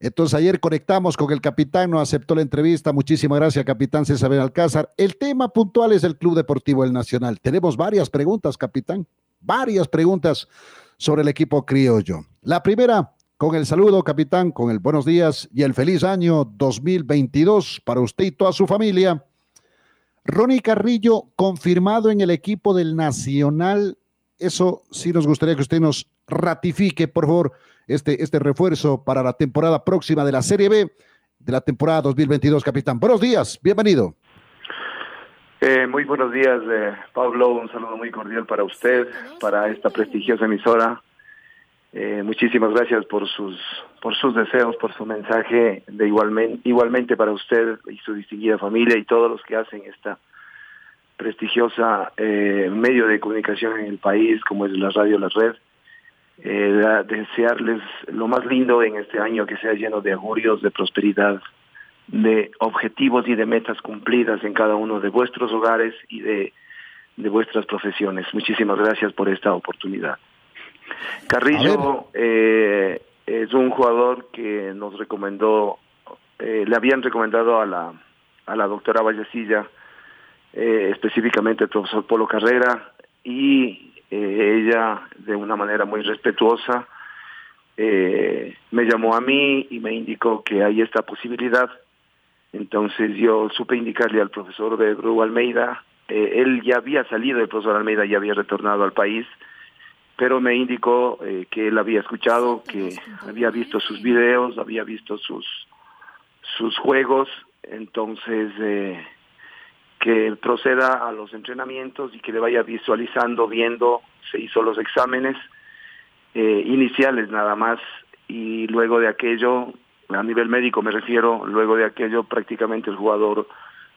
entonces ayer conectamos con el capitán, nos aceptó la entrevista. Muchísimas gracias, capitán César Alcázar. El tema puntual es el Club Deportivo El Nacional. Tenemos varias preguntas, capitán, varias preguntas sobre el equipo criollo. La primera, con el saludo, capitán, con el buenos días y el feliz año 2022 para usted y toda su familia. Ronnie Carrillo, confirmado en el equipo del Nacional. Eso sí nos gustaría que usted nos ratifique, por favor este, este refuerzo para la temporada próxima de la Serie B de la temporada 2022, capitán. Buenos días, bienvenido. Eh, muy buenos días, eh, Pablo. Un saludo muy cordial para usted, para esta prestigiosa emisora. Eh, muchísimas gracias por sus por sus deseos, por su mensaje, de igualmente, igualmente para usted y su distinguida familia y todos los que hacen esta prestigiosa medio de comunicación en el país, como es la radio La Red eh, desearles lo más lindo en este año, que sea lleno de augurios, de prosperidad, de objetivos y de metas cumplidas en cada uno de vuestros hogares y de, de vuestras profesiones. Muchísimas gracias por esta oportunidad. Carrillo eh, es un jugador que nos recomendó, eh, le habían recomendado a la, a la doctora Vallecilla, específicamente el profesor Polo Carrera, y eh, ella de una manera muy respetuosa eh, me llamó a mí y me indicó que hay esta posibilidad. Entonces yo supe indicarle al profesor de Almeida, eh, él ya había salido, el profesor Almeida ya había retornado al país, pero me indicó que él había escuchado, que había visto sus videos, había visto sus, sus juegos, entonces que proceda a los entrenamientos y que le vaya visualizando, viendo, se hizo los exámenes eh, iniciales nada más y luego de aquello, a nivel médico me refiero, luego de aquello prácticamente el jugador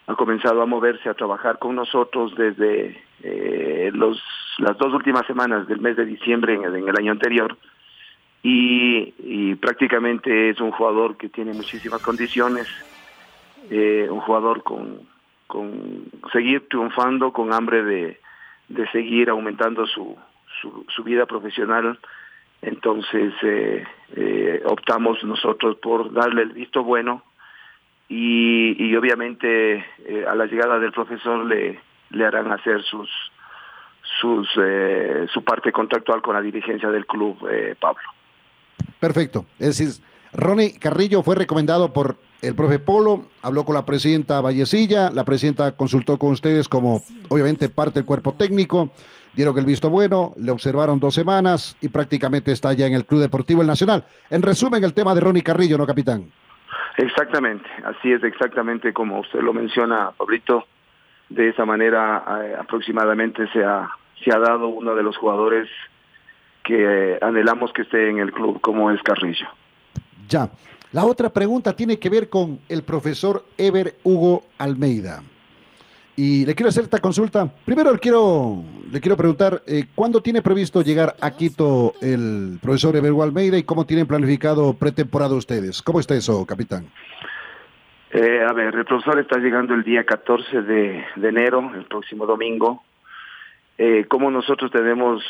ha comenzado a moverse, a trabajar con nosotros desde eh, los, las dos últimas semanas del mes de diciembre en el, año anterior y, prácticamente es un jugador que tiene muchísimas condiciones, eh, un jugador con con seguir triunfando, con hambre de, de seguir aumentando su, su, vida profesional. Entonces eh, eh, optamos nosotros por darle el visto bueno y, obviamente eh, a la llegada del profesor le, le harán hacer sus sus su parte contractual con la dirigencia del club, Pablo. Perfecto. Es decir, Ronnie Carrillo fue recomendado por el profe Polo, habló con la presidenta Vallecilla, la presidenta consultó con ustedes como obviamente parte del cuerpo técnico, dieron el visto bueno, le observaron dos semanas y prácticamente está ya en el Club Deportivo El Nacional. En resumen, el tema de Ronnie Carrillo, ¿no, capitán? Exactamente, así es exactamente como usted lo menciona, Pablito. De esa manera eh, aproximadamente se ha, se ha dado uno de los jugadores que eh, anhelamos que esté en el club, como es Carrillo. Ya. La otra pregunta tiene que ver con el profesor Ever Hugo Almeida. Y le quiero hacer esta consulta. Primero le quiero, le quiero preguntar, eh, ¿cuándo tiene previsto llegar a Quito el profesor Ever Hugo Almeida y cómo tienen planificado pretemporada ustedes? ¿Cómo está eso, capitán? Eh, a ver, el profesor está llegando el día 14 de, enero, el próximo domingo. Eh, como nosotros tenemos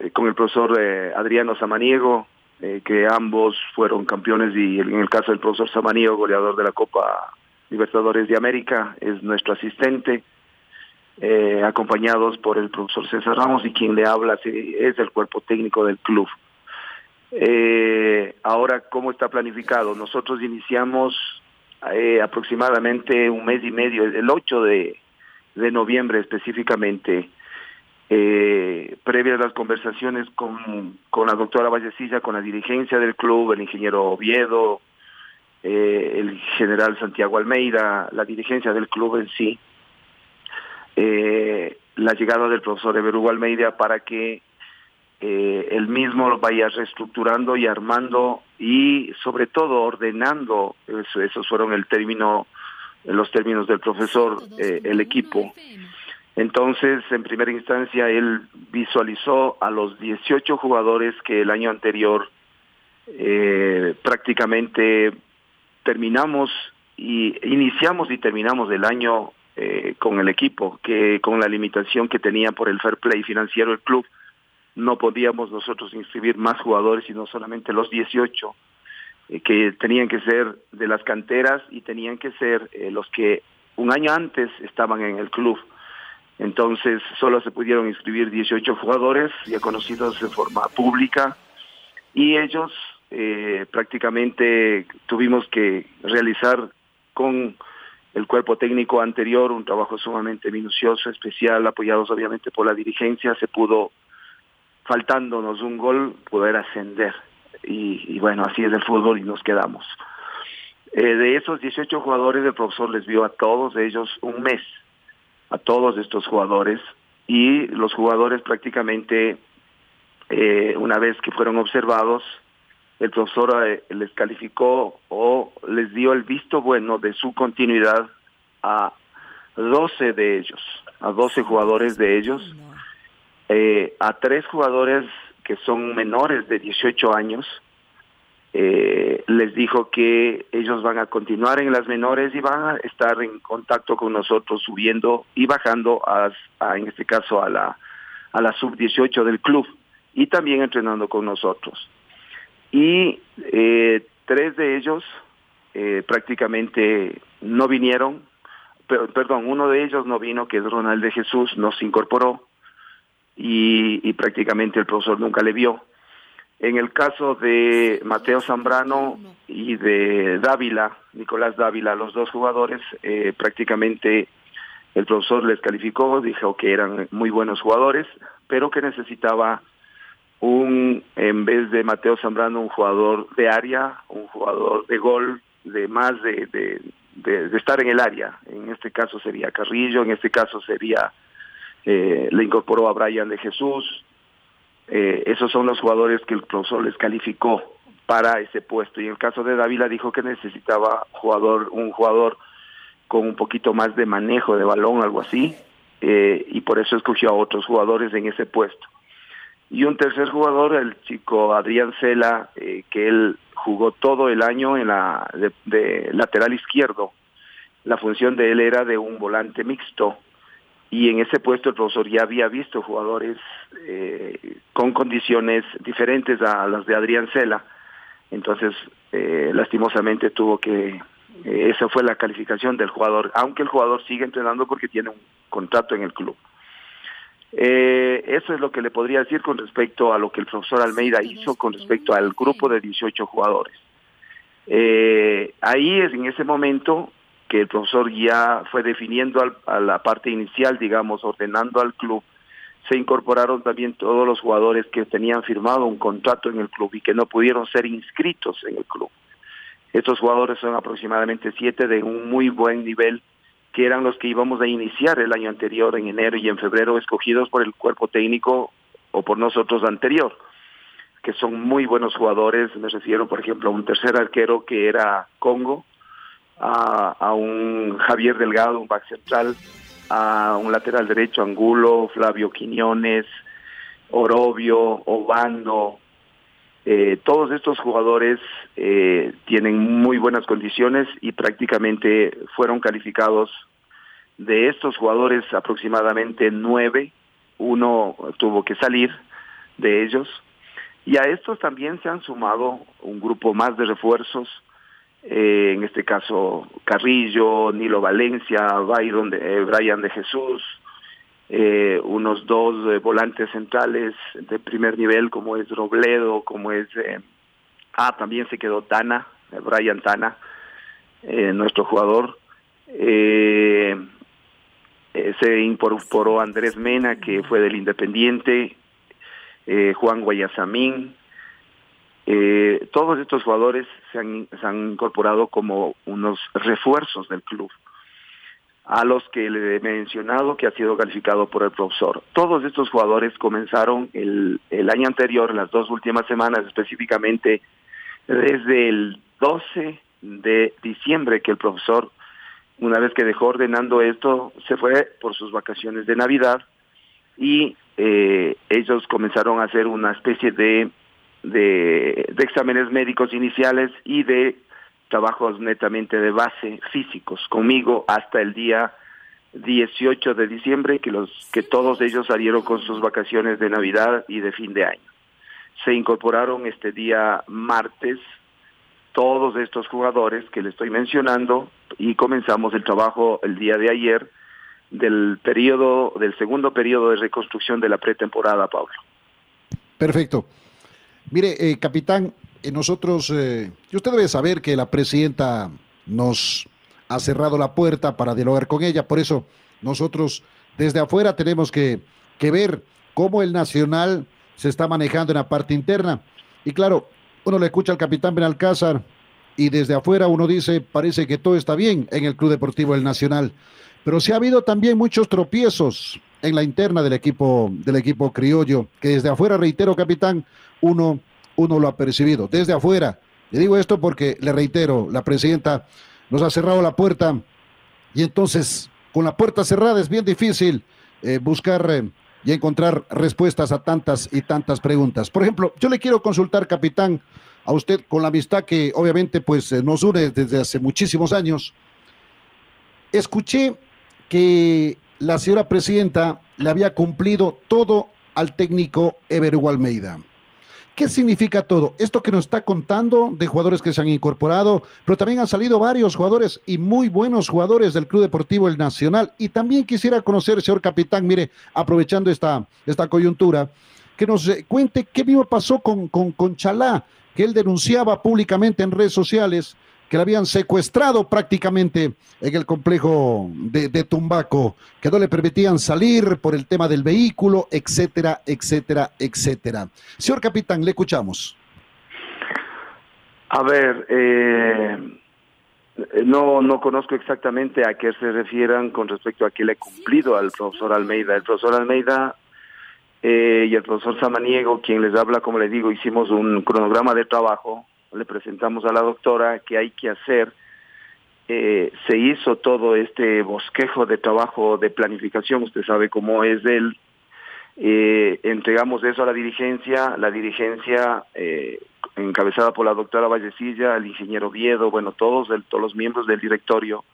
eh, con el profesor Adriano Samaniego, eh, que ambos fueron campeones y en el caso del profesor Samanío, goleador de la Copa Libertadores de América, es nuestro asistente, eh, acompañados por el profesor César Ramos y quien le habla es el cuerpo técnico del club. Eh, ahora, ¿cómo está planificado? Nosotros iniciamos aproximadamente un mes y medio, el 8 de, de noviembre específicamente, eh, previas las conversaciones con, con la doctora Vallecilla, con la dirigencia del club, el ingeniero Oviedo, eh, el general Santiago Almeida, la dirigencia del club en sí, eh, la llegada del profesor Everugo Almeida para que eh, él mismo lo vaya reestructurando y armando y sobre todo ordenando, eso, esos fueron el término, los términos del profesor, eh, el equipo. Entonces, en primera instancia, él visualizó a los 18 jugadores que el año anterior eh, prácticamente terminamos y iniciamos y terminamos el año eh, con el equipo, que con la limitación que tenía por el fair play financiero el club, no podíamos nosotros inscribir más jugadores, sino solamente los 18, eh, que tenían que ser de las canteras y tenían que ser los que un año antes estaban en el club. Entonces solo se pudieron inscribir 18 jugadores ya conocidos de forma pública y ellos eh, prácticamente tuvimos que realizar con el cuerpo técnico anterior un trabajo sumamente minucioso, especial, apoyados obviamente por la dirigencia, se pudo, faltándonos un gol, poder ascender. Y, bueno, así es el fútbol y nos quedamos. Eh, de esos 18 jugadores, el profesor les vio a todos ellos un mes, a todos estos jugadores, y los jugadores prácticamente, eh, una vez que fueron observados, el profesor eh, les calificó o les dio el visto bueno de su continuidad a 12 de ellos, a 12 jugadores de ellos, eh, a tres jugadores que son menores de 18 años, eh, les dijo que ellos van a continuar en las menores y van a estar en contacto con nosotros subiendo y bajando a, en este caso a la a la sub 18 del club y también entrenando con nosotros y eh, tres de ellos eh, prácticamente no vinieron, pero, perdón, uno de ellos no vino, que es Ronald de Jesús, nos incorporó y prácticamente el profesor nunca le vio. En el caso de Mateo Zambrano y de Dávila, Nicolás Dávila, los dos jugadores, eh, prácticamente el profesor les calificó, dijo que eran muy buenos jugadores, pero que necesitaba un, en vez de Mateo Zambrano, un jugador de área, un jugador de gol, de más de, de, estar en el área. En este caso sería Carrillo, en este caso sería, eh, le incorporó a Brian de Jesús. Eh, esos son los jugadores que el profesor les calificó para ese puesto. Y en el caso de Dávila dijo que necesitaba jugador, un jugador con un poquito más de manejo de balón, algo así, eh, y por eso escogió a otros jugadores en ese puesto y un tercer jugador, el chico Adrián Cela, eh, que él jugó todo el año en la de, lateral izquierdo. La función de él era de un volante mixto y en ese puesto el profesor ya había visto jugadores eh, con condiciones diferentes a las de Adrián Cela. Entonces, eh, lastimosamente tuvo que, esa fue la calificación del jugador, aunque el jugador sigue entrenando porque tiene un contrato en el club. Eh, eso es lo que le podría decir con respecto a lo que el profesor Almeida hizo con respecto al grupo de 18 jugadores. Eh, ahí es en ese momento que el profesor ya fue definiendo a la parte inicial, digamos, ordenando al club. Se incorporaron también todos los jugadores que tenían firmado un contrato en el club y que no pudieron ser inscritos en el club. Estos jugadores son aproximadamente siete de un muy buen nivel que eran los que íbamos a iniciar el año anterior, en enero y en febrero, escogidos por el cuerpo técnico o por nosotros anterior, que son muy buenos jugadores. Me refiero, por ejemplo, a un tercer arquero que era Congo, a, un Javier Delgado, un back central, a un lateral derecho, Angulo, Flavio Quiñones, Orobio, Obando, eh, todos estos jugadores eh, tienen muy buenas condiciones y prácticamente fueron calificados de estos jugadores aproximadamente nueve, uno tuvo que salir de ellos. Y a estos también se han sumado un grupo más de refuerzos, eh, en este caso Carrillo, Nilo Valencia, Byron de, Brian de Jesús, eh, unos dos eh, volantes centrales de primer nivel como es Robledo, como es... Eh, ah, también se quedó Tana, eh, Brian Tana, nuestro jugador. eh, se incorporó Andrés Mena, que fue del Independiente, eh, Juan Guayasamín. Eh, todos estos jugadores se han, incorporado como unos refuerzos del club a los que le he mencionado que ha sido calificado por el profesor. Todos estos jugadores comenzaron el, el año anterior, las dos últimas semanas específicamente, desde el 12 de diciembre que el profesor, una vez que dejó ordenando esto, se fue por sus vacaciones de Navidad y eh, ellos comenzaron a hacer una especie de, de, exámenes médicos iniciales y de trabajos netamente de base físicos conmigo hasta el día 18 de diciembre que los que todos ellos salieron con sus vacaciones de Navidad y de fin de año. Se incorporaron este día martes todos estos jugadores que le estoy mencionando y comenzamos el trabajo el día de ayer del periodo del segundo periodo de reconstrucción de la pretemporada, Pablo. Perfecto. Mire, eh, capitán, eh, nosotros, eh, usted debe saber que la presidenta nos ha cerrado la puerta para dialogar con ella, por eso nosotros desde afuera tenemos que, que ver cómo el Nacional se está manejando en la parte interna. Y claro, uno le escucha al capitán Benalcázar y desde afuera uno dice, parece que todo está bien en el Club Deportivo del Nacional. Pero sí ha habido también muchos tropiezos en la interna del equipo, del equipo criollo, que desde afuera, reitero, capitán, uno uno lo ha percibido desde afuera. Le digo esto porque, le reitero, la presidenta nos ha cerrado la puerta y entonces con la puerta cerrada es bien difícil eh, buscar eh, y encontrar respuestas a tantas y tantas preguntas. Por ejemplo, yo le quiero consultar, capitán, a usted con la amistad que obviamente pues eh, nos une desde hace muchísimos años. Escuché que la señora presidenta le había cumplido todo al técnico Ever Almeida. ¿Qué significa todo? Esto que nos está contando de jugadores que se han incorporado, pero también han salido varios jugadores y muy buenos jugadores del Club Deportivo El Nacional. Y también quisiera conocer, señor capitán, mire, aprovechando esta, esta coyuntura, que nos eh, cuente qué mismo pasó con, con, con Chalá, que él denunciaba públicamente en redes sociales que le habían secuestrado prácticamente en el complejo de, de, Tumbaco, que no le permitían salir por el tema del vehículo, etcétera, etcétera, etcétera. Señor capitán, le escuchamos. A ver, eh, no, no conozco exactamente a qué se refieran con respecto a qué le he cumplido al profesor Almeida. El profesor Almeida eh, y el profesor Samaniego, quien les habla, como le digo, hicimos un cronograma de trabajo le presentamos a la doctora que hay que hacer. Eh, se hizo todo este bosquejo de trabajo de planificación, usted sabe cómo es él. Eh, entregamos eso a la dirigencia, la dirigencia eh, encabezada por la doctora Vallecilla, el ingeniero Viedo, bueno, todos, todos los miembros del directorio,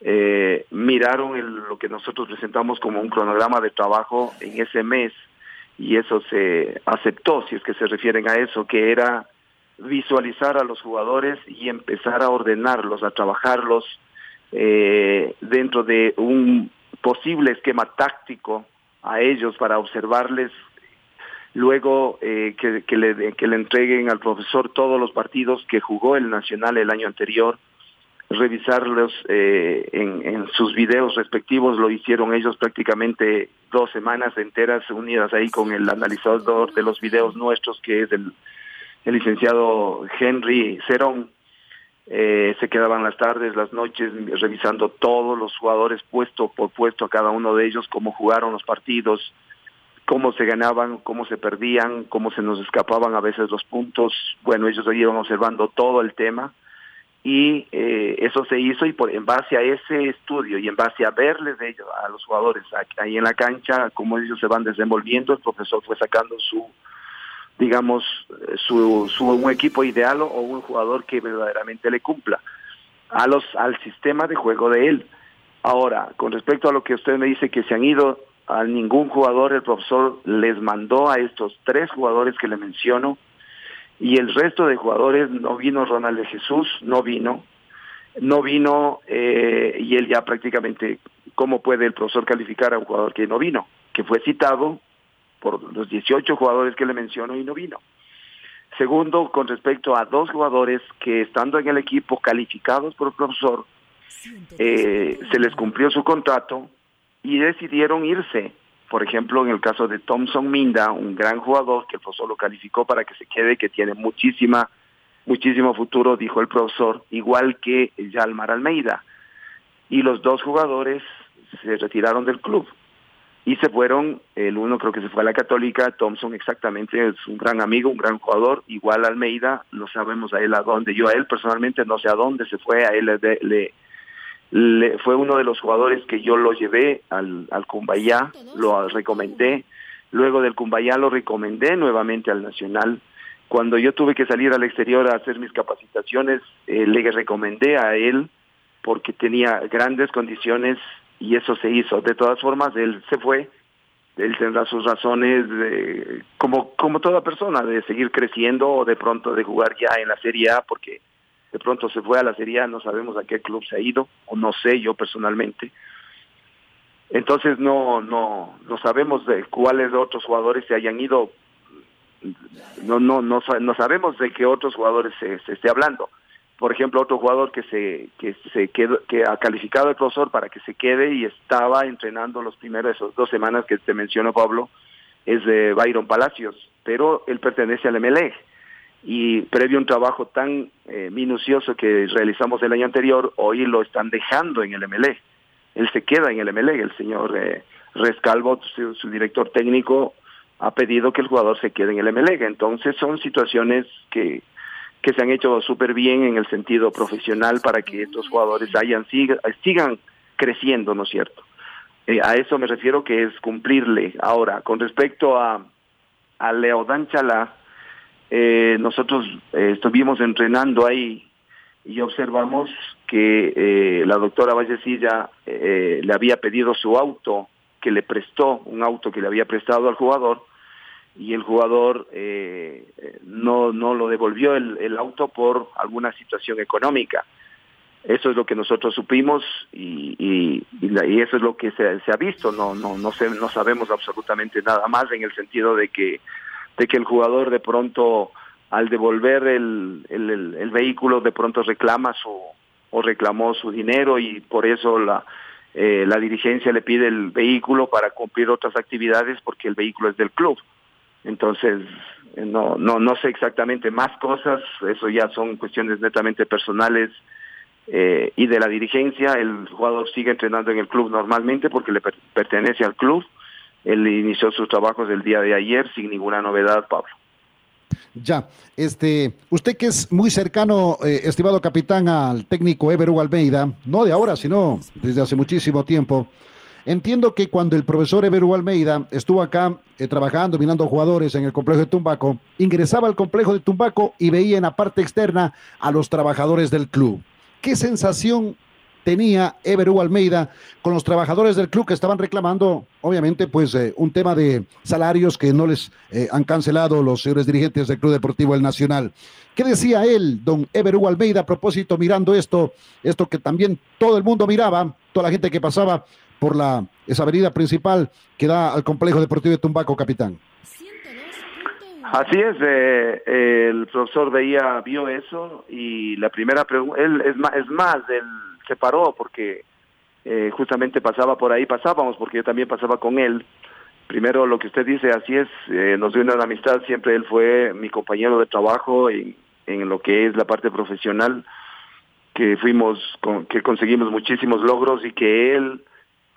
eh, miraron lo que nosotros presentamos como un cronograma de trabajo en ese mes y eso se aceptó, si es que se refieren a eso, que era visualizar a los jugadores y empezar a ordenarlos, a trabajarlos eh, dentro de un posible esquema táctico a ellos para observarles, luego eh, que, que, le, que le entreguen al profesor todos los partidos que jugó el Nacional el año anterior, revisarlos eh, en, en, sus videos respectivos, lo hicieron ellos prácticamente dos semanas enteras unidas ahí con el analizador de los videos nuestros que es el el licenciado Henry Cerón. Eh, se quedaban las tardes, las noches revisando todos los jugadores puesto por puesto a cada uno de ellos, cómo jugaron los partidos, cómo se ganaban, cómo se perdían, cómo se nos escapaban a veces los puntos. Bueno, ellos iban observando todo el tema y eh, eso se hizo y por en base a ese estudio y en base a verles de ellos, a los jugadores ahí en la cancha, cómo ellos se van desenvolviendo, el profesor fue sacando su digamos, su, su un equipo ideal o un jugador que verdaderamente le cumpla a los al sistema de juego de él. Ahora, con respecto a lo que usted me dice que se han ido a ningún jugador, el profesor les mandó a estos tres jugadores que le menciono y el resto de jugadores no vino Ronald de Jesús, no vino, no vino eh, y él ya prácticamente, ¿cómo puede el profesor calificar a un jugador que no vino? Que fue citado, por los 18 jugadores que le menciono y no vino. Segundo, con respecto a dos jugadores que estando en el equipo calificados por el profesor, eh, se les cumplió su contrato y decidieron irse. Por ejemplo, en el caso de Thompson Minda, un gran jugador que el profesor lo calificó para que se quede, que tiene muchísima, muchísimo futuro, dijo el profesor, igual que Yalmar Almeida. Y los dos jugadores se retiraron del club y se fueron, el uno creo que se fue a la Católica, Thompson exactamente es un gran amigo, un gran jugador, igual Almeida, no sabemos a él a dónde, yo a él personalmente no sé a dónde se fue, a él le, le, fue uno de los jugadores que yo lo llevé al, al Cumbayá, lo recomendé, luego del Cumbayá lo recomendé nuevamente al Nacional, cuando yo tuve que salir al exterior a hacer mis capacitaciones, eh, le recomendé a él porque tenía grandes condiciones y eso se hizo. De todas formas, él se fue, él tendrá sus razones, de, como, como toda persona, de seguir creciendo o de pronto de jugar ya en la Serie A, porque de pronto se fue a la Serie A, no sabemos a qué club se ha ido, o no sé yo personalmente. Entonces no, no, no sabemos de cuáles otros jugadores se hayan ido, no, no, no, no sabemos de qué otros jugadores se, se esté hablando por ejemplo, otro jugador que se que se quedó, que ha calificado el profesor para que se quede y estaba entrenando los primeros esos dos semanas que te mencionó Pablo es de Byron Palacios, pero él pertenece al MLE y previo a un trabajo tan eh, minucioso que realizamos el año anterior, hoy lo están dejando en el MLE. Él se queda en el MLE, el señor eh, Rescalvo, su, su director técnico, ha pedido que el jugador se quede en el MLE. Entonces son situaciones que que se han hecho súper bien en el sentido profesional para que estos jugadores hayan, sigan creciendo, ¿no es cierto? Eh, a eso me refiero que es cumplirle. Ahora, con respecto a, a Leodán Chalá, eh, nosotros eh, estuvimos entrenando ahí y observamos que la doctora Vallecilla le había pedido su auto, que le prestó, un auto que le había prestado al jugador, y el jugador eh, no, lo devolvió el, auto por alguna situación económica. Eso es lo que nosotros supimos y, eso es lo que se, se, ha visto. No, no, no, sé, no sabemos absolutamente nada más en el sentido de que, de que el jugador de pronto al devolver el, el, el vehículo de pronto reclama su o reclamó su dinero y por eso la, eh, la dirigencia le pide el vehículo para cumplir otras actividades porque el vehículo es del club. Entonces, no, no, no sé exactamente más cosas, eso ya son cuestiones netamente personales eh, y de la dirigencia. El jugador sigue entrenando en el club normalmente porque le pertenece al club. Él inició sus trabajos el día de ayer sin ninguna novedad, Pablo. Ya, este, usted que es muy cercano, eh, estimado capitán, al técnico Ever Almeida, no de ahora, sino desde hace muchísimo tiempo. Entiendo que cuando el profesor Everu Almeida estuvo acá eh, trabajando, mirando jugadores en el complejo de Tumbaco, ingresaba al complejo de Tumbaco y veía en la parte externa a los trabajadores del club. ¿Qué sensación tenía Everu Almeida con los trabajadores del club que estaban reclamando, obviamente, pues eh, un tema de salarios que no les eh, han cancelado los señores dirigentes del Club Deportivo El Nacional. ¿Qué decía él, don Everu Almeida, a propósito, mirando esto, esto que también todo el mundo miraba, toda la gente que pasaba por la, esa avenida principal que da al complejo deportivo de Tumbaco, capitán. Así es, eh, el profesor veía, vio eso y la primera pregunta, él es más, es más, él se paró porque eh, justamente pasaba por ahí, pasábamos porque yo también pasaba con él. Primero lo que usted dice, así es, eh, nos dio una amistad, siempre él fue mi compañero de trabajo en, en lo que es la parte profesional, que fuimos, con, que conseguimos muchísimos logros y que él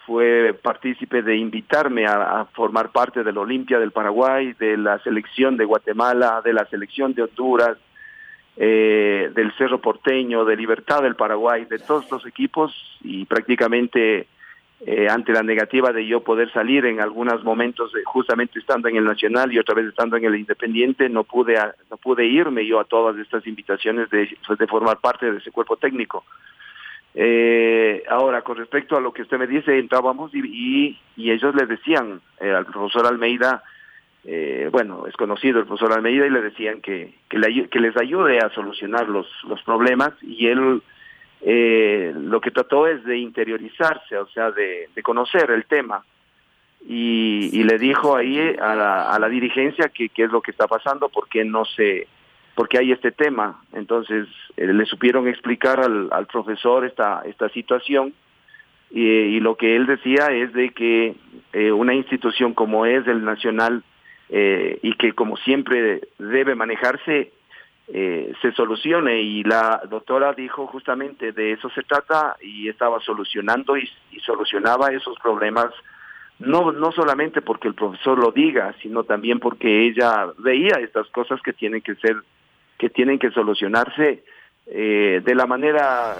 fue partícipe de invitarme a, formar parte de la Olimpia del Paraguay, de la selección de Guatemala, de la selección de Honduras, eh, del Cerro Porteño, de Libertad del Paraguay, de todos los equipos y prácticamente eh, ante la negativa de yo poder salir en algunos momentos, eh, justamente estando en el Nacional y otra vez estando en el Independiente, no pude, no pude irme yo a todas estas invitaciones de, de formar parte de ese cuerpo técnico. Eh, ahora, con respecto a lo que usted me dice, entrábamos y, y, ellos le decían eh, al profesor Almeida, eh, bueno, es conocido el profesor Almeida, y le decían que, que, le, que les ayude a solucionar los, los problemas y él eh, lo que trató es de interiorizarse, o sea, de, conocer el tema. Y, y, le dijo ahí a la, a la dirigencia que qué es lo que está pasando, porque no se porque hay este tema. Entonces, eh, le supieron explicar al, al, profesor esta, esta situación y, lo que él decía es de que eh, una institución como es el Nacional eh, y que como siempre debe manejarse, eh, se solucione. Y la doctora dijo justamente de eso se trata y estaba solucionando y, y solucionaba esos problemas no no solamente porque el profesor lo diga, sino también porque ella veía estas cosas que tienen que ser que tienen que solucionarse eh, de la manera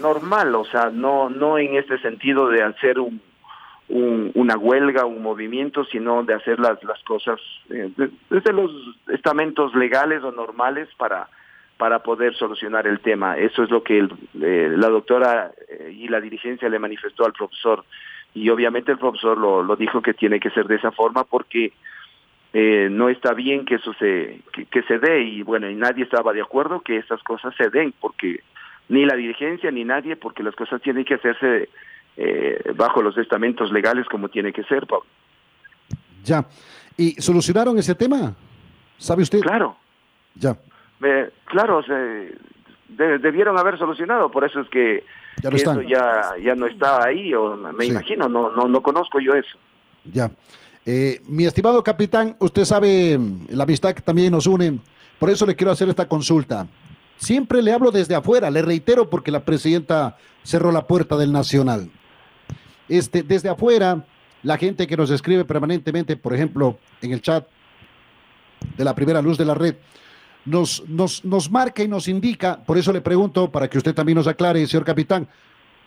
normal, o sea, no no en este sentido de hacer un, una huelga, un movimiento, sino de hacer las, las cosas eh, desde los estamentos legales o normales para para poder solucionar el tema. Eso es lo que eh, la doctora y la dirigencia le manifestó al profesor y obviamente el profesor lo, lo dijo que tiene que ser de esa forma porque eh, no está bien que eso se que, se dé y bueno y nadie estaba de acuerdo que estas cosas se den porque ni la dirigencia ni nadie porque las cosas tienen que hacerse eh, bajo los estamentos legales como tiene que ser Pablo. Ya. Y solucionaron ese tema sabe usted claro. Ya. Eh, claro se, debieron haber solucionado por eso es que ya no eso ya, ya no está ahí, o me imagino, no, no, no conozco yo eso. Ya. Eh, mi estimado capitán, usted sabe la amistad que también nos une, por eso le quiero hacer esta consulta. Siempre le hablo desde afuera, le reitero porque la presidenta cerró la puerta del Nacional. Este, desde afuera, la gente que nos escribe permanentemente, por ejemplo, en el chat de la primera luz de la red, nos, nos, nos marca y nos indica, por eso le pregunto, para que usted también nos aclare, señor capitán,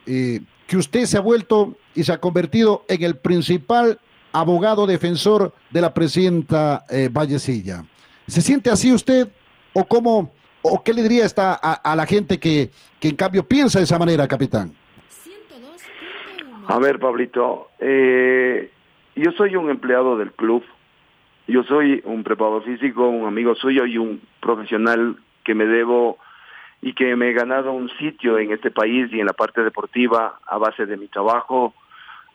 eh, que usted se ha vuelto y se ha convertido en el principal abogado defensor de la presidenta eh, Vallecilla. ¿Se siente así usted o cómo, o qué le diría a, la gente que, que, en cambio piensa de esa manera, capitán? A ver, Pablito, eh, yo soy un empleado del club, yo soy un preparador físico, un amigo suyo y un profesional que me debo y que me he ganado un sitio en este país y en la parte deportiva a base de mi trabajo,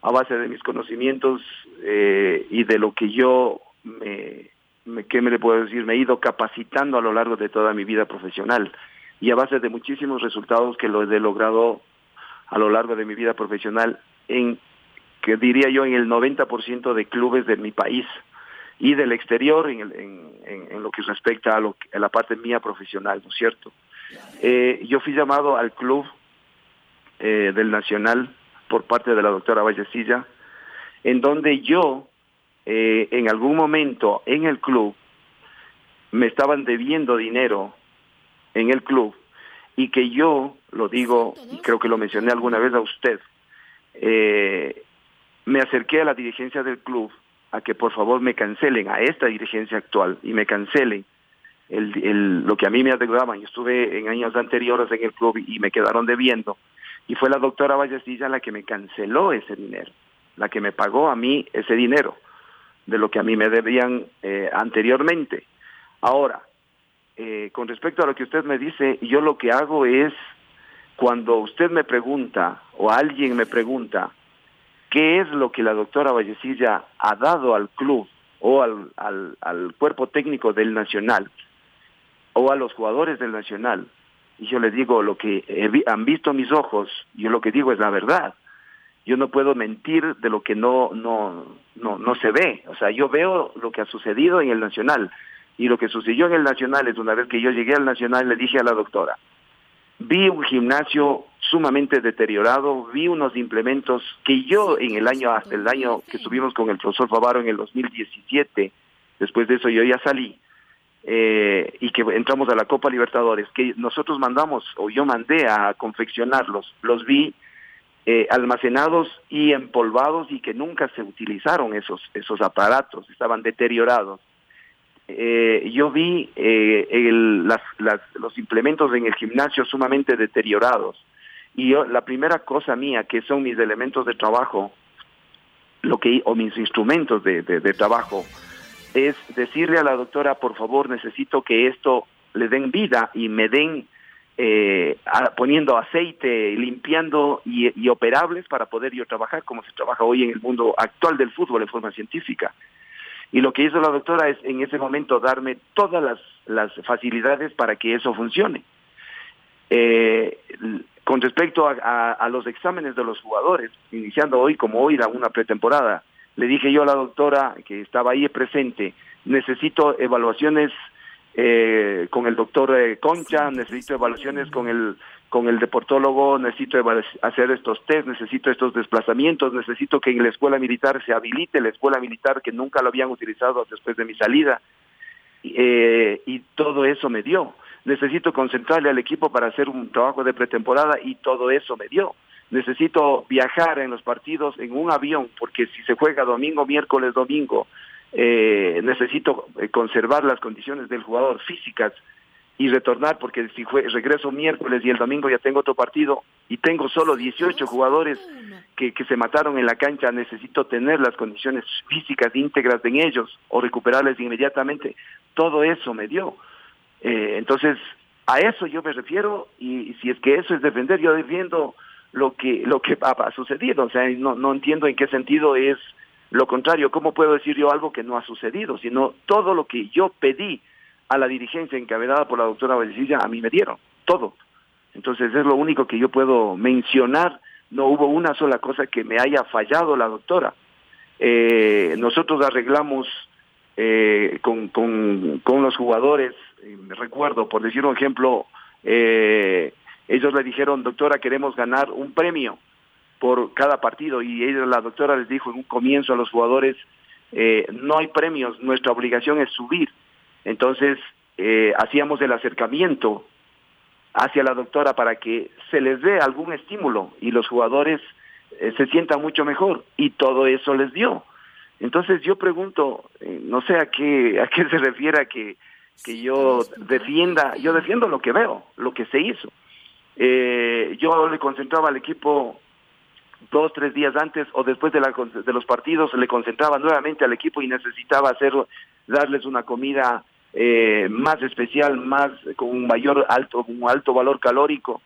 a base de mis conocimientos eh, y de lo que yo me, ¿qué me le puedo decir? Me he ido capacitando a lo largo de toda mi vida profesional y a base de muchísimos resultados que lo he logrado a lo largo de mi vida profesional en, que diría yo, en el 90% de clubes de mi país y del exterior en, en, en, lo que respecta a, lo, a, la parte mía profesional, ¿no es cierto? Eh, yo fui llamado al club eh, del Nacional por parte de la doctora Vallecilla, en donde yo, eh, en algún momento en el club, me estaban debiendo dinero en el club y que yo, lo digo, y creo que lo mencioné alguna vez a usted, eh, me acerqué a la dirigencia del club a que por favor me cancelen a esta dirigencia actual y me cancelen el, lo que a mí me adeudaban. Yo estuve en años anteriores en el club y, me quedaron debiendo. Y fue la doctora Vallecilla la que me canceló ese dinero, la que me pagó a mí ese dinero de lo que a mí me debían eh, anteriormente. Ahora, eh, con respecto a lo que usted me dice, yo lo que hago es, cuando usted me pregunta o alguien me pregunta, qué es lo que la doctora Vallecilla ha dado al club o al, al, al cuerpo técnico del Nacional o a los jugadores del Nacional. Y yo le digo lo que han visto mis ojos, yo lo que digo es la verdad. Yo no puedo mentir de lo que no, no, no, no se ve. O sea, yo veo lo que ha sucedido en el Nacional. Y lo que sucedió en el Nacional es una vez que yo llegué al Nacional, le dije a la doctora, vi un gimnasio sumamente deteriorado, vi unos implementos que yo en el año, hasta el año que estuvimos con el profesor Favaro en el 2017, después de eso yo ya salí, eh, y que entramos a la Copa Libertadores, que nosotros mandamos, o yo mandé a confeccionarlos, los vi eh, almacenados y empolvados y que nunca se utilizaron esos, esos aparatos, estaban deteriorados eh, yo vi eh, el, las, las, los implementos en el gimnasio sumamente deteriorados. Y yo, la primera cosa mía, que son mis elementos de trabajo, lo que, o mis instrumentos de, de, trabajo, es decirle a la doctora, por favor, necesito que esto le den vida y me den eh, poniendo aceite, limpiando y, operables para poder yo trabajar como se trabaja hoy en el mundo actual del fútbol en forma científica. Y lo que hizo la doctora es en ese momento darme todas las, facilidades para que eso funcione. Eh, con respecto a, los exámenes de los jugadores, iniciando hoy como hoy era una pretemporada, le dije yo a la doctora que estaba ahí presente, necesito evaluaciones eh, con el doctor eh, Concha, necesito evaluaciones con el con el deportólogo, necesito hacer estos test, necesito estos desplazamientos, necesito que en la escuela militar se habilite la escuela militar que nunca lo habían utilizado después de mi salida. Eh, y todo eso me dio. Necesito concentrarle al equipo para hacer un trabajo de pretemporada y todo eso me dio. Necesito viajar en los partidos en un avión, porque si se juega domingo, miércoles, domingo, eh, necesito eh, conservar las condiciones del jugador físicas y retornar porque si fue, regreso miércoles y el domingo ya tengo otro partido y tengo solo 18 jugadores que, que se mataron en la cancha, necesito tener las condiciones físicas íntegras en ellos o recuperarles inmediatamente. Todo eso me dio. Eh, entonces, a eso yo me refiero y, si es que eso es defender, yo defiendo lo que lo que ha, sucedido. O sea, no, no entiendo en qué sentido es lo contrario. ¿Cómo puedo decir yo algo que no ha sucedido? Sino todo lo que yo pedí a la dirigencia encabezada por la doctora Vallecilla, a mí me dieron, todo. Entonces es lo único que yo puedo mencionar. No hubo una sola cosa que me haya fallado la doctora. Eh, nosotros arreglamos eh, con, con, con, los jugadores, eh, recuerdo, por decir un ejemplo, eh, ellos le dijeron, doctora, queremos ganar un premio por cada partido y ella, la doctora les dijo en un comienzo a los jugadores, eh, no hay premios, nuestra obligación es subir. Entonces, eh, hacíamos el acercamiento hacia la doctora para que se les dé algún estímulo y los jugadores eh, se sientan mucho mejor y todo eso les dio. Entonces yo pregunto, eh, no sé a qué a qué se refiere que que yo defienda, yo defiendo lo que veo, lo que se hizo. Yo le concentraba al equipo dos, tres días antes o después de, la, de los partidos, le concentraba nuevamente al equipo y necesitaba hacer, darles una comida eh, más especial, más con un mayor alto, un alto valor calórico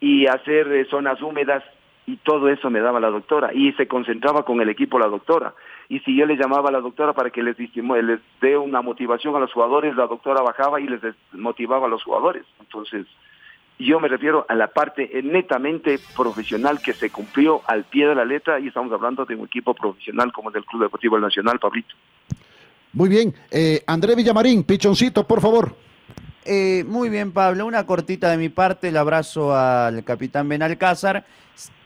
y hacer eh, zonas húmedas y todo eso me daba la doctora y se concentraba con el equipo la doctora y si yo le llamaba a la doctora para que les, les dé una motivación a los jugadores, la doctora bajaba y les motivaba a los jugadores. Entonces, yo me refiero a la parte netamente profesional que se cumplió al pie de la letra y estamos hablando de un equipo profesional como el del Club Deportivo Nacional, Pablito. Muy bien. Eh, André Villamarín, pichoncito, por favor. Eh, muy bien, Pablo. Una cortita de mi parte, el abrazo al capitán Benalcázar.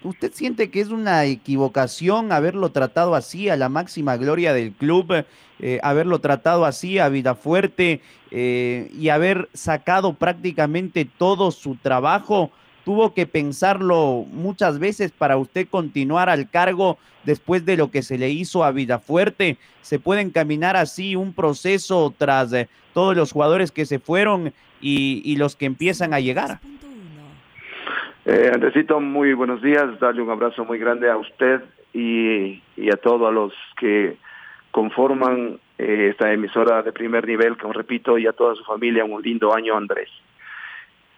¿Usted siente que es una equivocación haberlo tratado así a la máxima gloria del club, eh, haberlo tratado así a vida fuerte y haber sacado prácticamente todo su trabajo? Tuvo que pensarlo muchas veces para usted continuar al cargo después de lo que se le hizo a Vida Fuerte. Se puede encaminar así un proceso tras eh, todos los jugadores que se fueron y, los que empiezan a llegar. Eh, Andresito, muy buenos días. Darle un abrazo muy grande a usted y, a todos los que conforman eh, esta emisora de primer nivel, como repito, y a toda su familia. Un lindo año, Andrés.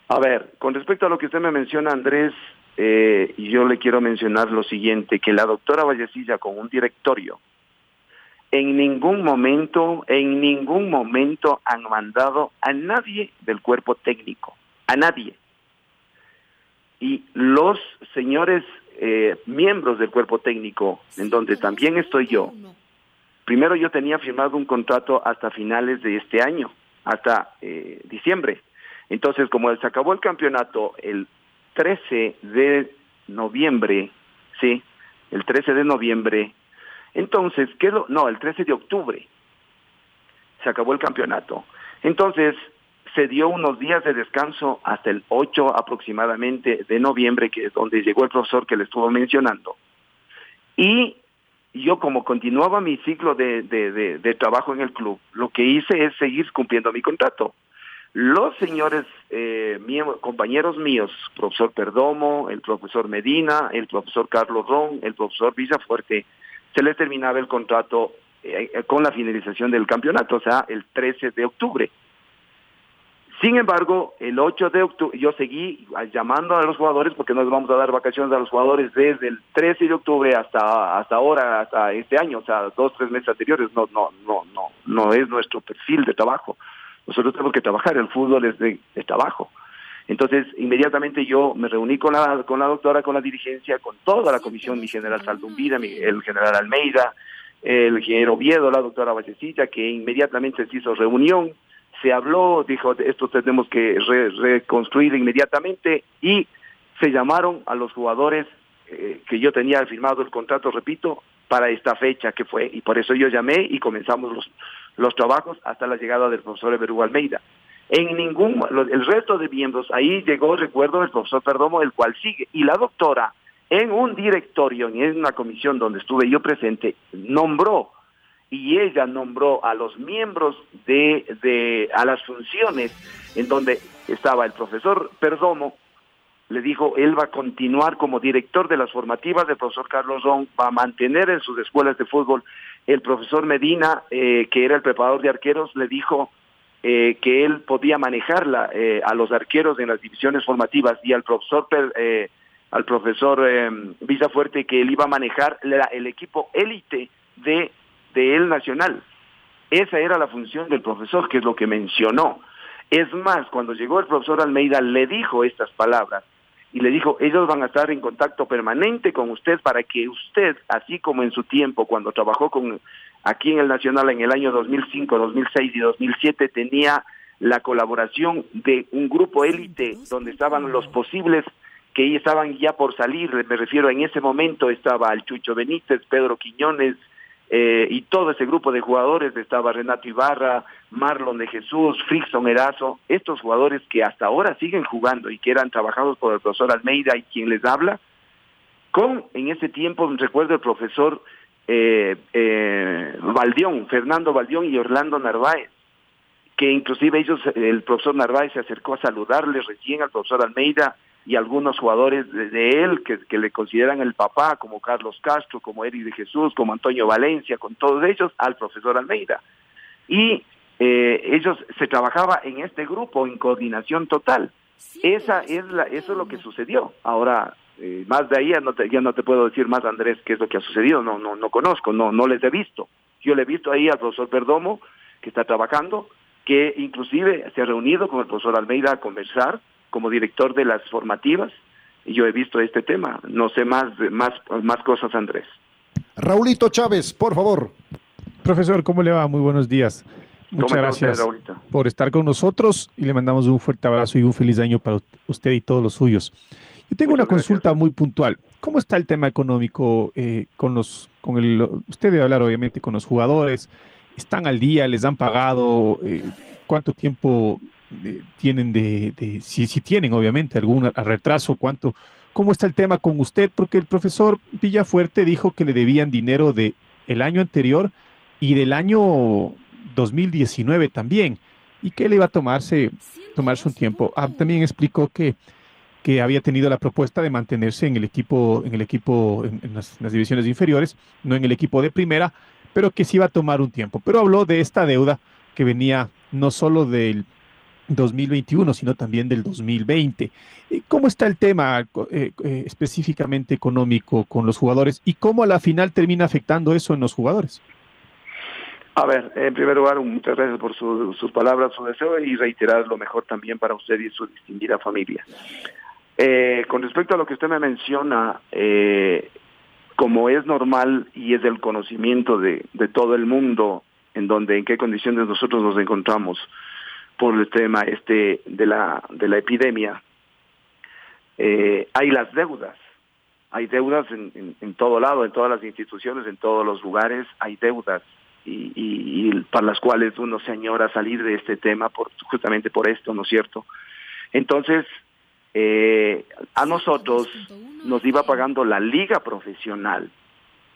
A ver, con respecto a lo que usted me menciona, Andrés, eh, yo le quiero mencionar lo siguiente, que la doctora Vallecilla con un directorio, en ningún momento, en ningún momento han mandado a nadie del cuerpo técnico, a nadie. Y los señores eh, miembros del cuerpo técnico, en donde también estoy yo, primero yo tenía firmado un contrato hasta finales de este año, hasta eh, diciembre. Entonces, como se acabó el campeonato el 13 de noviembre, ¿sí? El 13 de noviembre, entonces, ¿qué no, el 13 de octubre se acabó el campeonato. Entonces, se dio unos días de descanso hasta el 8 aproximadamente de noviembre, que es donde llegó el profesor que le estuvo mencionando. Y yo como continuaba mi ciclo de, de, de trabajo en el club, lo que hice es seguir cumpliendo mi contrato. Los señores eh, compañeros míos, profesor Perdomo, el profesor Medina, el profesor Carlos Ron, el profesor Villafuerte, se les terminaba el contrato eh, eh, con la finalización del campeonato, o sea, el 13 de octubre. Sin embargo, el 8 de octubre, yo seguí llamando a los jugadores porque nos vamos a dar vacaciones a los jugadores desde el 13 de octubre hasta hasta ahora, hasta este año, o sea, dos, tres meses anteriores. No, no, no, no, no es nuestro perfil de trabajo. Nosotros tenemos que trabajar, el fútbol es de, trabajo. Entonces, inmediatamente yo me reuní con la, con la doctora, con la dirigencia, con toda la comisión, mi general Saldumbida, el general Almeida, el ingeniero Oviedo, la doctora Vallecilla, que inmediatamente se hizo reunión, se habló, dijo, esto tenemos que reconstruir inmediatamente y se llamaron a los jugadores eh, que yo tenía firmado el contrato, repito, para esta fecha que fue, y por eso yo llamé y comenzamos los, los trabajos hasta la llegada del profesor Everú Almeida. En ningún, el resto de miembros, ahí llegó, recuerdo, el profesor Perdomo, el cual sigue, y la doctora, en un directorio, en una comisión donde estuve yo presente, nombró, y ella nombró a los miembros de, de a las funciones en donde estaba el profesor Perdomo, le dijo, él va a continuar como director de las formativas del profesor Carlos Ron, va a mantener en sus escuelas de fútbol. El profesor Medina, eh, que era el preparador de arqueros, le dijo eh, que él podía manejarla eh, a los arqueros en las divisiones formativas y al profesor al profesor Fuerte que él iba a manejar el equipo élite de, de el nacional. Esa era la función del profesor, que es lo que mencionó. Es más, cuando llegó el profesor Almeida le dijo estas palabras y le dijo, ellos van a estar en contacto permanente con usted para que usted, así como en su tiempo, cuando trabajó con aquí en el Nacional en el año 2005, 2006 y 2007, tenía la colaboración de un grupo élite donde estaban los posibles que estaban ya por salir, me refiero en ese momento estaba el Chucho Benítez, Pedro Quiñones, eh, y todo ese grupo de jugadores, estaba Renato Ibarra, Marlon de Jesús, Frickson Erazo, estos jugadores que hasta ahora siguen jugando y que eran trabajados por el profesor Almeida y quien les habla, con en ese tiempo, recuerdo el profesor eh, eh, Fernando Valdión y Orlando Narváez, que inclusive ellos, el profesor Narváez se acercó a saludarles recién al profesor Almeida, y algunos jugadores de, él que, le consideran el papá, como Carlos Castro, como Eric de Jesús, como Antonio Valencia, con todos ellos, al profesor Almeida. Y eh, ellos se trabajaba en este grupo en coordinación total. Esa es la, eso es lo que sucedió. Ahora, eh, más de ahí ya no, te, ya no te puedo decir más, Andrés, qué es lo que ha sucedido. No, no, no conozco, no, no les he visto. Yo le he visto ahí al profesor Perdomo, que está trabajando, que inclusive se ha reunido con el profesor Almeida a conversar, como director de las formativas y yo he visto este tema. No sé más, más, más cosas, Andrés. Raulito Chávez, por favor. Profesor, ¿cómo le va? Muy buenos días. Muchas gracias por estar con nosotros y le mandamos un fuerte abrazo y un feliz año para usted y todos los suyos. Yo tengo una consulta muy puntual. ¿Cómo está el tema económico eh, con los, con el, usted debe hablar obviamente con los jugadores? ¿Están al día? ¿Les han pagado? Eh, ¿Cuánto tiempo tienen de, si, si, tienen obviamente algún retraso, cuánto, cómo está el tema con usted, porque el profesor Villafuerte dijo que le debían dinero de el año anterior y del año 2019 también, y que le iba a tomarse, tomarse un tiempo. Ah, también explicó que, que había tenido la propuesta de mantenerse en el equipo, en el equipo, las, en las divisiones inferiores, no en el equipo de primera, pero que sí iba a tomar un tiempo. Pero habló de esta deuda que venía no solo del 2021, sino también del 2020. ¿Cómo está el tema eh, eh, específicamente económico con los jugadores y cómo a la final termina afectando eso en los jugadores? A ver, en primer lugar, muchas gracias por sus palabras, su deseo y reiterar lo mejor también para usted y su distinguida familia. Eh, con respecto a lo que usted me menciona, como es normal y es del conocimiento de, de todo el mundo, en donde, en qué condiciones nosotros nos encontramos, por el tema este de la, de la epidemia, eh, hay las deudas. Hay deudas en, en, todo lado, en todas las instituciones, en todos los lugares, hay deudas y, y, para las cuales uno se añora salir de este tema por, justamente por esto, ¿no es cierto? Entonces, eh, a nosotros nos iba pagando la liga profesional,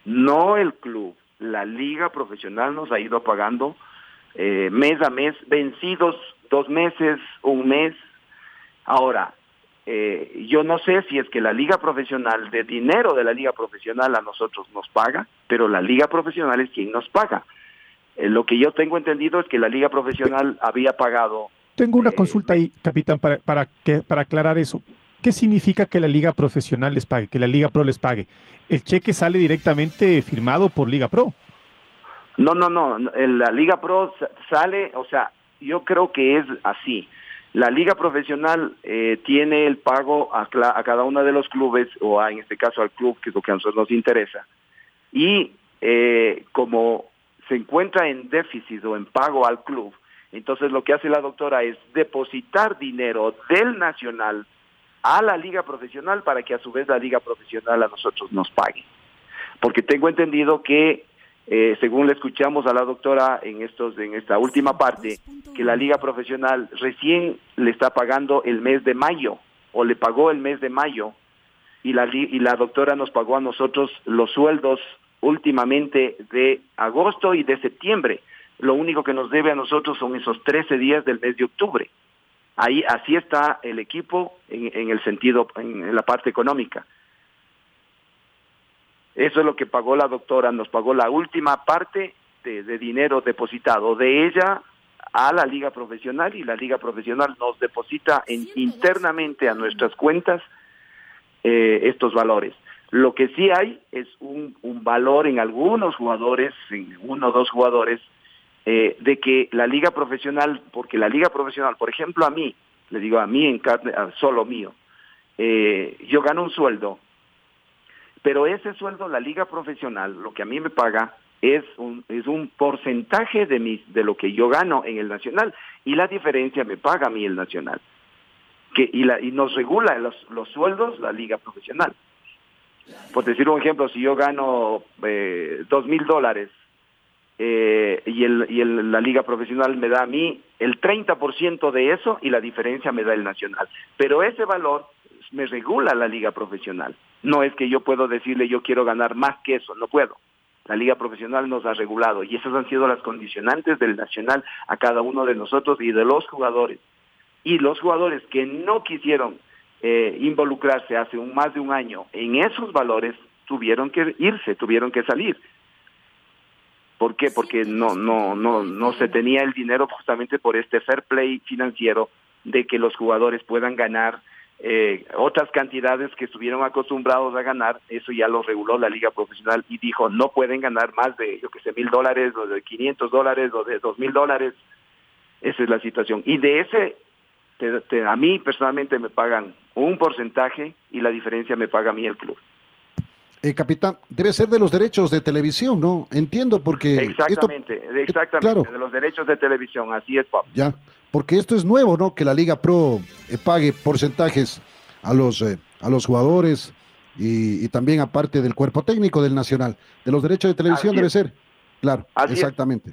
no el club. La liga profesional nos ha ido pagando eh, mes a mes, vencidos dos meses, un mes. Ahora, eh, yo no sé si es que la liga profesional, de dinero de la liga profesional a nosotros nos paga, pero la liga profesional es quien nos paga. Eh, lo que yo tengo entendido es que la liga profesional había pagado. Tengo una consulta ahí, capitán, para, para, que, para aclarar eso. ¿Qué significa que la liga profesional les pague, que la liga pro les pague? El cheque sale directamente firmado por Liga Pro. No, no, no. La Liga Pro sale, o sea, yo creo que es así. La liga profesional eh, tiene el pago a, a, cada uno de los clubes, o a, en este caso al club, que es lo que a nosotros nos interesa, y eh, como se encuentra en déficit o en pago al club, entonces lo que hace la doctora es depositar dinero del nacional a la liga profesional para que a su vez la liga profesional a nosotros nos pague. Porque tengo entendido que eh, según le escuchamos a la doctora en estos en esta última parte, que la liga profesional recién le está pagando el mes de mayo o le pagó el mes de mayo y la y la doctora nos pagó a nosotros los sueldos últimamente de agosto y de septiembre. Lo único que nos debe a nosotros son esos 13 días del mes de octubre. Ahí así está el equipo en, en el sentido en la parte económica. Eso es lo que pagó la doctora, nos pagó la última parte de, dinero depositado de ella a la liga profesional y la liga profesional nos deposita internamente a nuestras cuentas eh, estos valores. Lo que sí hay es un, valor en algunos jugadores, en uno o dos jugadores, eh, de que la liga profesional, porque la liga profesional, por ejemplo a mí, le digo a mí en carne, solo mío, eh, yo gano un sueldo pero ese sueldo, la liga profesional, lo que a mí me paga es un, es un porcentaje de, mis, de lo que yo gano en el nacional y la diferencia me paga a mí el nacional. Que, y, la, y nos regula los, los sueldos la liga profesional. Por decir un ejemplo, si yo gano eh, dos mil dólares eh, y, el, y el, la liga profesional me da a mí el 30% de eso y la diferencia me da el nacional. Pero ese valor me regula la liga profesional. No es que yo puedo decirle yo quiero ganar más que eso, no puedo. La liga profesional nos ha regulado y esas han sido las condicionantes del nacional a cada uno de nosotros y de los jugadores. Y los jugadores que no quisieron eh, involucrarse hace un, más de un año en esos valores tuvieron que irse, tuvieron que salir. ¿Por qué? Porque no, no, no, no se tenía el dinero justamente por este fair play financiero de que los jugadores puedan ganar eh, otras cantidades que estuvieron acostumbrados a ganar, eso ya lo reguló la liga profesional y dijo no pueden ganar más de, yo que sé, mil dólares o de 500 dólares o de dos mil dólares. Esa es la situación. Y de ese, a mí personalmente me pagan un porcentaje y la diferencia me paga a mí el club. Eh, capitán, debe ser de los derechos de televisión, ¿no? Entiendo porque... Exactamente, exactamente, de los derechos de televisión, así es, Pablo. Ya, porque esto es nuevo, ¿no? Que la Liga Pro eh, pague porcentajes a los, eh, a los jugadores y, también aparte del cuerpo técnico del Nacional. De los derechos de televisión debe ser, claro, exactamente.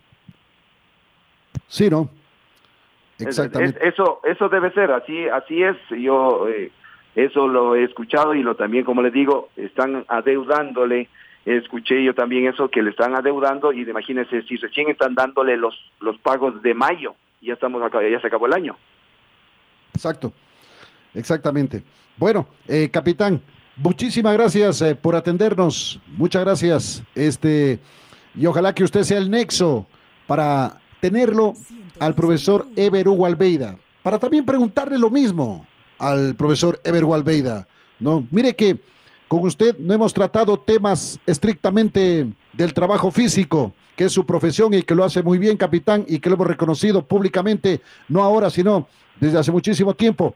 Sí, ¿no? Exactamente. eso, eso debe ser, así, así es. Yo eso lo he escuchado y lo también, como les digo, están adeudándole. Escuché yo también eso que le están adeudando y imagínense si recién están dándole los los pagos de mayo, ya estamos acá, ya se acabó el año. Exacto, exactamente. Bueno, eh, capitán, muchísimas gracias eh, por atendernos. Muchas gracias. Este y ojalá que usted sea el nexo para tenerlo al profesor Ever Hugo Albeida, para también preguntarle lo mismo al profesor Ever Walveida. ¿no? Mire que con usted no hemos tratado temas estrictamente del trabajo físico, que es su profesión y que lo hace muy bien, capitán, y que lo hemos reconocido públicamente, no ahora, sino desde hace muchísimo tiempo.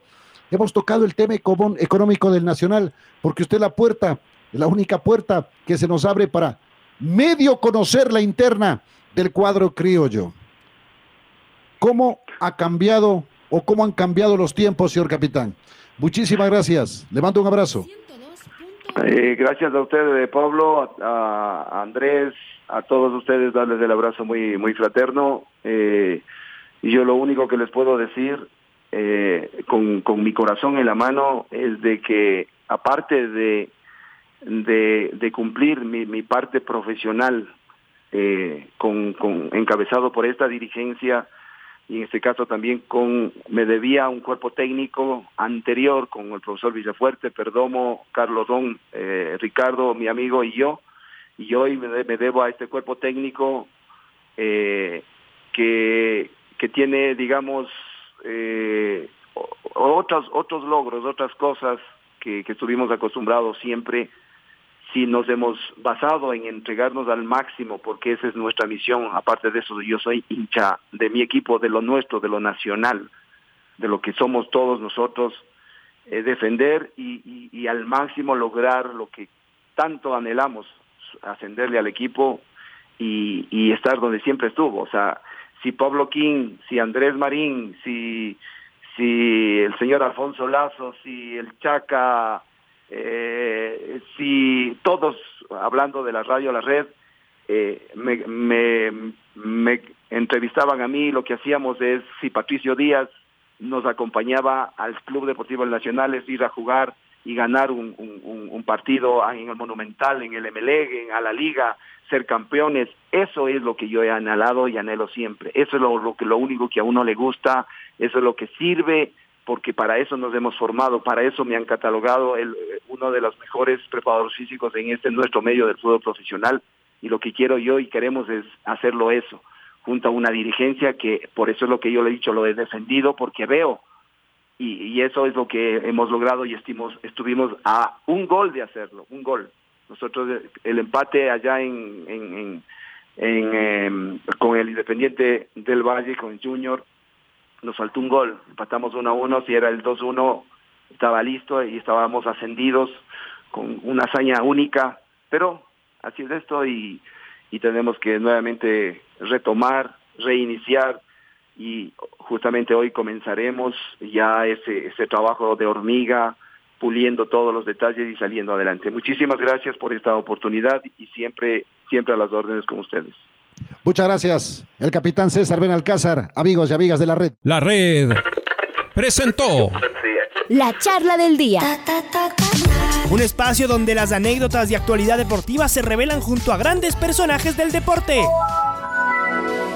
Hemos tocado el tema económico del Nacional, porque usted es la puerta, la única puerta que se nos abre para medio conocer la interna del cuadro criollo. ¿Cómo ha cambiado o cómo han cambiado los tiempos, señor capitán. Muchísimas gracias. Le mando un abrazo. Eh, gracias a usted, Pablo, a, Andrés, a todos ustedes, darles el abrazo muy, muy fraterno. Eh, y yo lo único que les puedo decir, eh, con, con, mi corazón en la mano, es de que aparte de, de, cumplir mi, mi, parte profesional, con, con, encabezado por esta dirigencia, y en este caso también con me debía un cuerpo técnico anterior con el profesor Villafuerte, Perdomo, Carlos Don, eh, Ricardo, mi amigo y yo, y hoy me, debo a este cuerpo técnico eh, que, que tiene, digamos, eh, otros, otros logros, otras cosas que, que estuvimos acostumbrados siempre si nos hemos basado en entregarnos al máximo, porque esa es nuestra misión, aparte de eso yo soy hincha de mi equipo, de lo nuestro, de lo nacional, de lo que somos todos nosotros, eh, defender y, al máximo lograr lo que tanto anhelamos, ascenderle al equipo y, y estar donde siempre estuvo. O sea, si Pablo King, si Andrés Marín, si, si el señor Alfonso Lazo, si el Chaca, eh, si todos, hablando de la radio, la red, eh, me, me, entrevistaban a mí, lo que hacíamos es, si Patricio Díaz nos acompañaba al Club Deportivo Nacional, es ir a jugar y ganar un, un, partido en el Monumental, en el MLE, en a la Liga, ser campeones. Eso es lo que yo he anhelado y anhelo siempre. Eso es lo, lo, que, lo único que a uno le gusta, eso es lo que sirve, porque para eso nos hemos formado, para eso me han catalogado el, uno de los mejores preparadores físicos en este nuestro medio del fútbol profesional. Y lo que quiero yo y queremos es hacerlo eso junto a una dirigencia que por eso es lo que yo le he dicho, lo he defendido porque veo y, eso es lo que hemos logrado y estimos, estuvimos a un gol de hacerlo, un gol. Nosotros el empate allá en, em, con el Independiente del Valle, con el Junior, nos faltó un gol, empatamos 1 a 1, si era el 2-1 estaba listo y estábamos ascendidos con una hazaña única, pero así es esto y y tenemos que nuevamente retomar, reiniciar y justamente hoy comenzaremos ya ese, ese trabajo de hormiga, puliendo todos los detalles y saliendo adelante. Muchísimas gracias por esta oportunidad y siempre, siempre a las órdenes con ustedes. Muchas gracias. El capitán César Benalcázar, amigos y amigas de la red. La red presentó la charla del día. Un espacio donde las anécdotas de actualidad deportiva se revelan junto a grandes personajes del deporte.